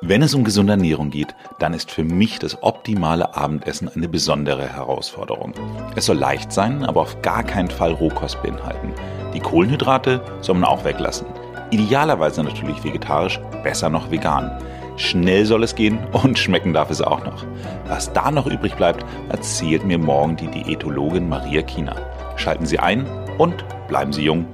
Wenn es um gesunde Ernährung geht, dann ist für mich das optimale Abendessen eine besondere Herausforderung. Es soll leicht sein, aber auf gar keinen Fall Rohkost beinhalten. Die Kohlenhydrate soll man auch weglassen. Idealerweise natürlich vegetarisch, besser noch vegan. Schnell soll es gehen und schmecken darf es auch noch. Was da noch übrig bleibt, erzählt mir morgen die Diätologin Maria Kiener. Schalten Sie ein und bleiben Sie jung.